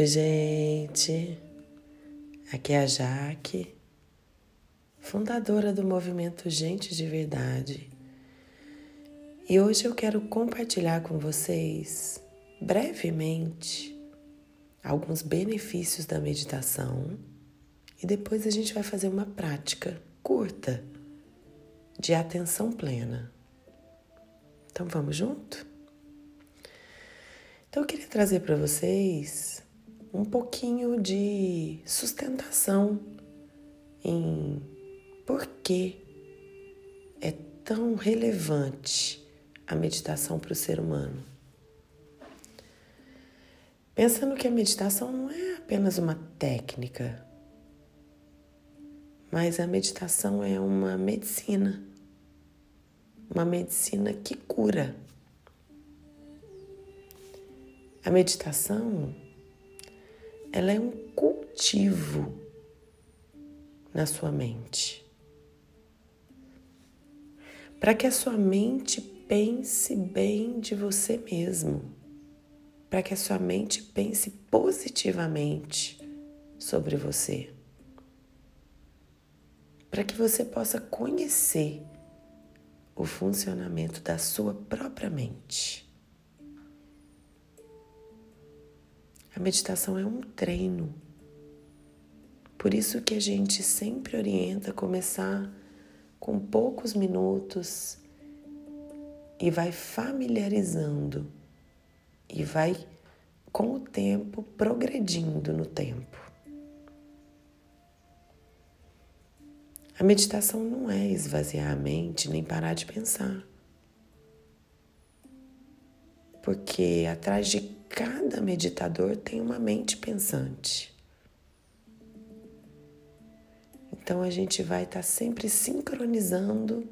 Oi, gente. Aqui é a Jaque, fundadora do movimento Gente de Verdade. E hoje eu quero compartilhar com vocês, brevemente, alguns benefícios da meditação e depois a gente vai fazer uma prática curta de atenção plena. Então vamos junto? Então eu queria trazer para vocês um pouquinho de sustentação em por que é tão relevante a meditação para o ser humano. Pensando que a meditação não é apenas uma técnica, mas a meditação é uma medicina, uma medicina que cura. A meditação ela é um cultivo na sua mente. Para que a sua mente pense bem de você mesmo, para que a sua mente pense positivamente sobre você, para que você possa conhecer o funcionamento da sua própria mente. A meditação é um treino. Por isso que a gente sempre orienta começar com poucos minutos e vai familiarizando e vai com o tempo progredindo no tempo. A meditação não é esvaziar a mente nem parar de pensar. Porque atrás de cada meditador tem uma mente pensante. Então a gente vai estar tá sempre sincronizando,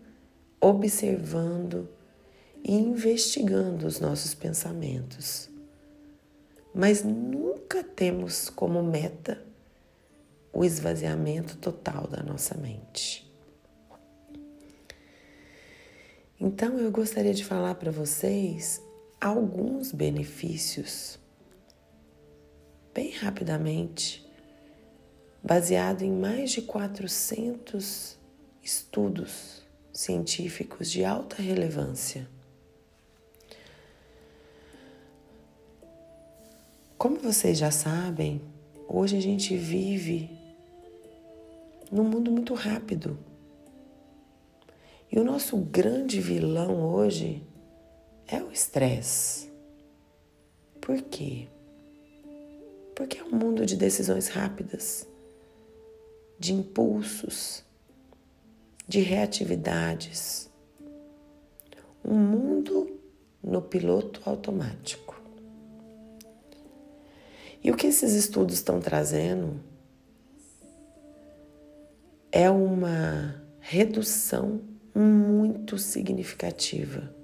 observando e investigando os nossos pensamentos. Mas nunca temos como meta o esvaziamento total da nossa mente. Então eu gostaria de falar para vocês alguns benefícios bem rapidamente, baseado em mais de 400 estudos científicos de alta relevância. Como vocês já sabem, hoje a gente vive num mundo muito rápido. E o nosso grande vilão hoje é o estresse. Por quê? Porque é um mundo de decisões rápidas, de impulsos, de reatividades. Um mundo no piloto automático. E o que esses estudos estão trazendo é uma redução muito significativa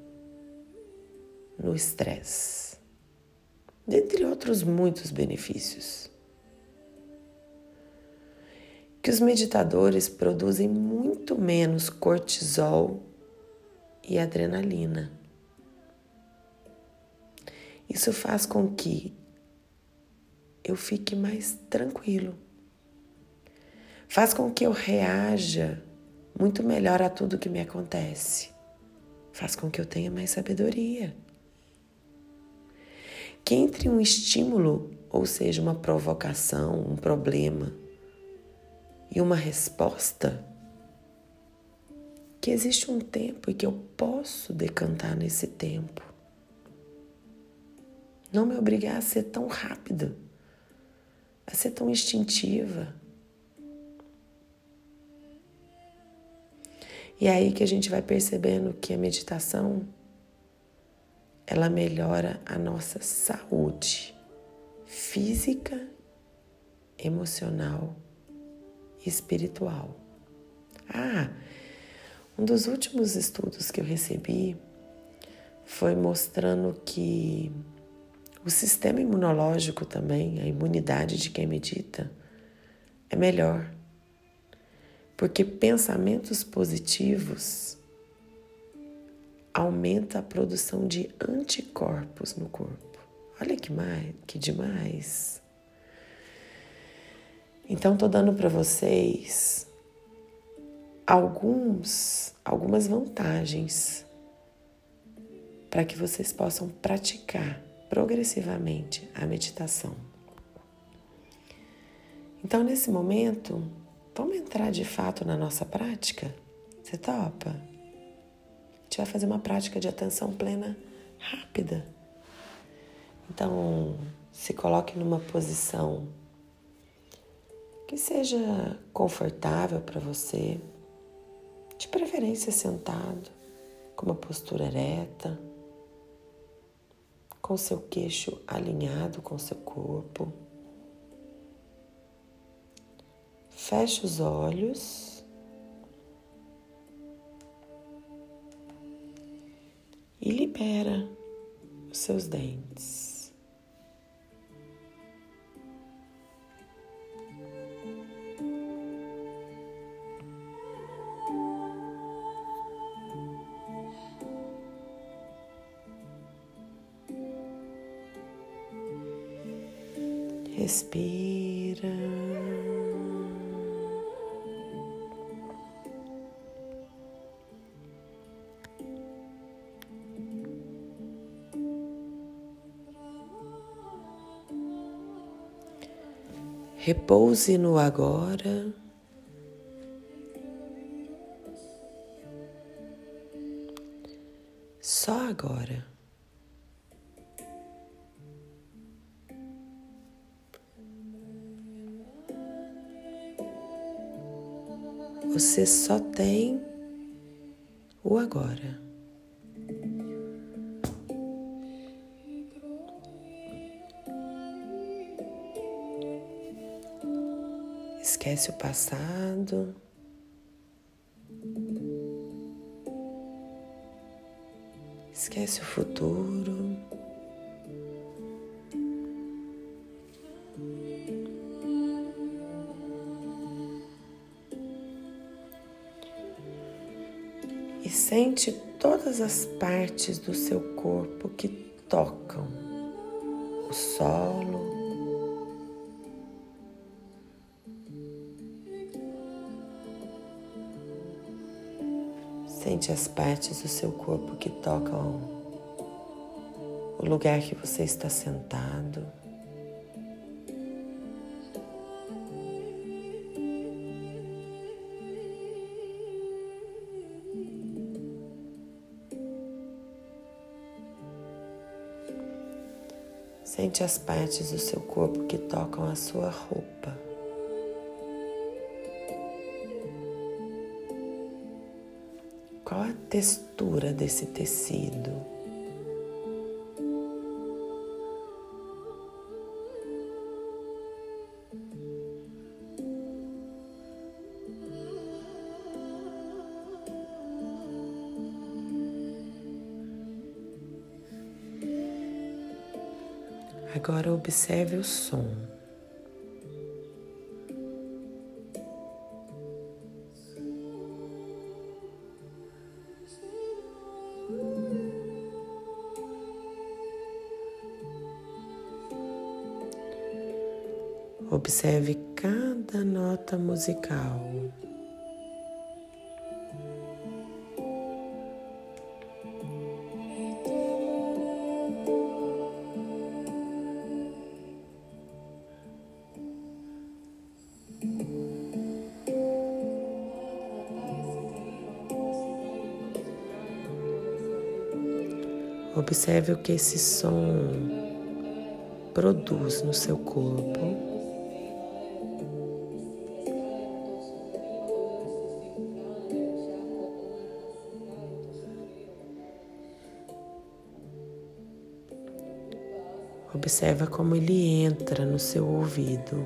no estresse, dentre outros muitos benefícios. Que os meditadores produzem muito menos cortisol e adrenalina. Isso faz com que eu fique mais tranquilo. Faz com que eu reaja muito melhor a tudo que me acontece. Faz com que eu tenha mais sabedoria que entre um estímulo, ou seja, uma provocação, um problema, e uma resposta, que existe um tempo e que eu posso decantar nesse tempo. Não me obrigar a ser tão rápida, a ser tão instintiva. E é aí que a gente vai percebendo que a meditação ela melhora a nossa saúde física, emocional e espiritual. Ah, um dos últimos estudos que eu recebi foi mostrando que o sistema imunológico também, a imunidade de quem medita, é melhor. Porque pensamentos positivos aumenta a produção de anticorpos no corpo. Olha que, mais, que demais! Então, estou dando para vocês alguns, algumas vantagens para que vocês possam praticar progressivamente a meditação. Então, nesse momento, vamos entrar de fato na nossa prática? Você topa? Gente vai fazer uma prática de atenção plena rápida. Então, se coloque numa posição que seja confortável para você, de preferência sentado, com uma postura ereta, com seu queixo alinhado com seu corpo. Feche os olhos e libera os seus dentes. Respira. Repouse no agora. Só agora. Você só tem o agora. Esquece o passado. Esquece o futuro. e sente todas as partes do seu corpo que tocam o solo. Sente as partes do seu corpo que tocam o lugar que você está sentado. Sente as partes do seu corpo que tocam a sua roupa. Textura desse tecido? Agora observe o som. Musical. Observe o que esse som produz no seu corpo. Observa como ele entra no seu ouvido.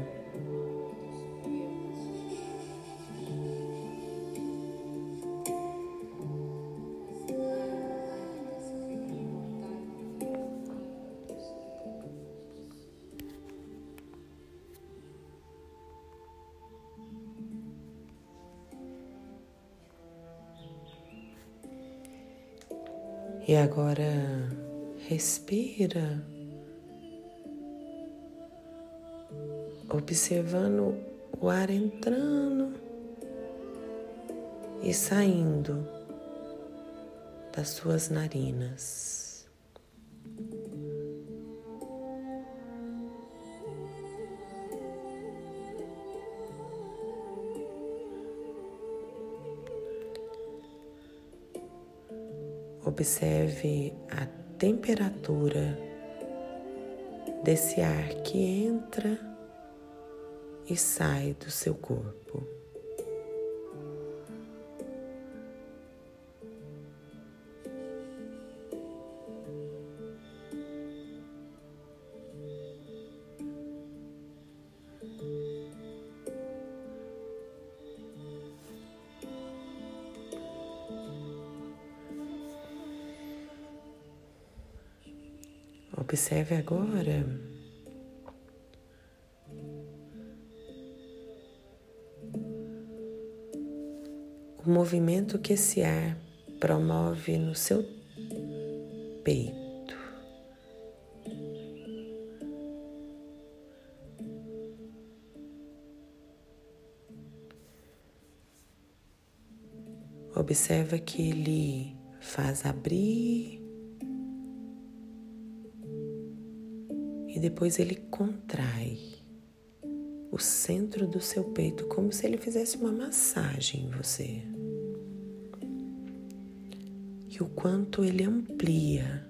E agora respira, observando o ar entrando e saindo das suas narinas. Observe a temperatura desse ar que entra e sai do seu corpo. Observe agora o movimento que esse ar promove no seu peito. Observa que ele faz abrir e depois ele contrai o centro do seu peito como se ele fizesse uma massagem em você. E o quanto ele amplia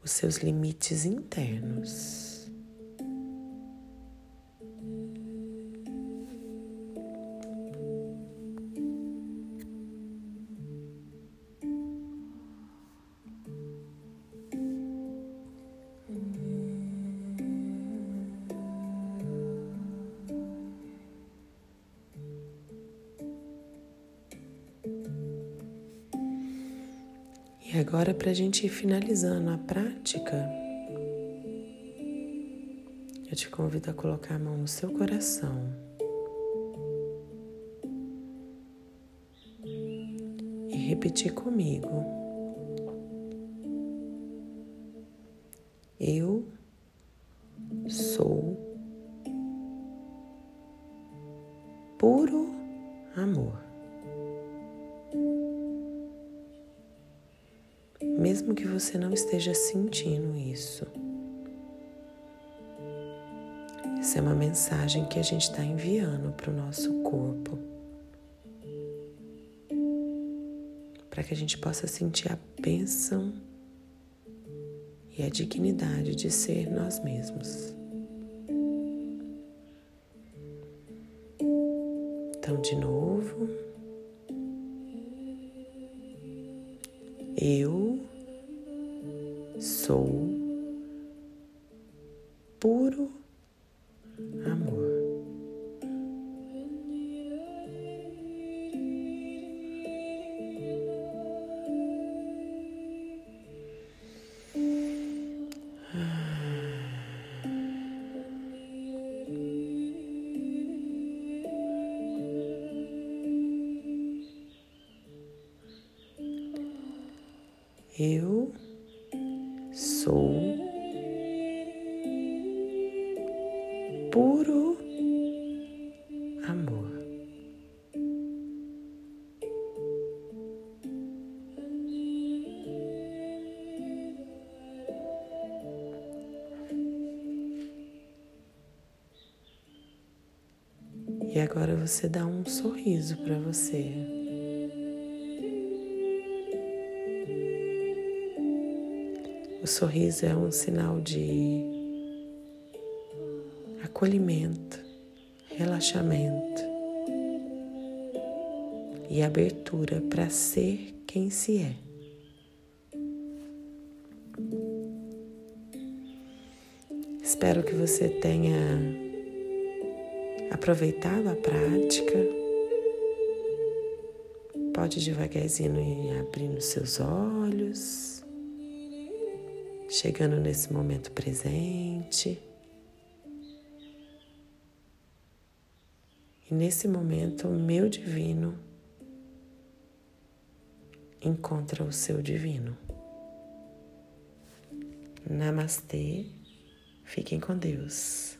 os seus limites internos. Para a gente ir finalizando a prática, eu te convido a colocar a mão no seu coração e repetir comigo. Eu sou puro amor. Mesmo que você não esteja sentindo isso. Essa é uma mensagem que a gente está enviando para o nosso corpo, para que a gente possa sentir a bênção e a dignidade de ser nós mesmos. Então, de novo, eu sou puro amor. Eu sou puro amor. E agora você dá um sorriso para você. Sorriso é um sinal de acolhimento, relaxamento e abertura para ser quem se é. Espero que você tenha aproveitado a prática. Pode devagarzinho ir abrindo seus olhos chegando nesse momento presente. E nesse momento, o meu divino encontra o seu divino. Namastê, fiquem com Deus.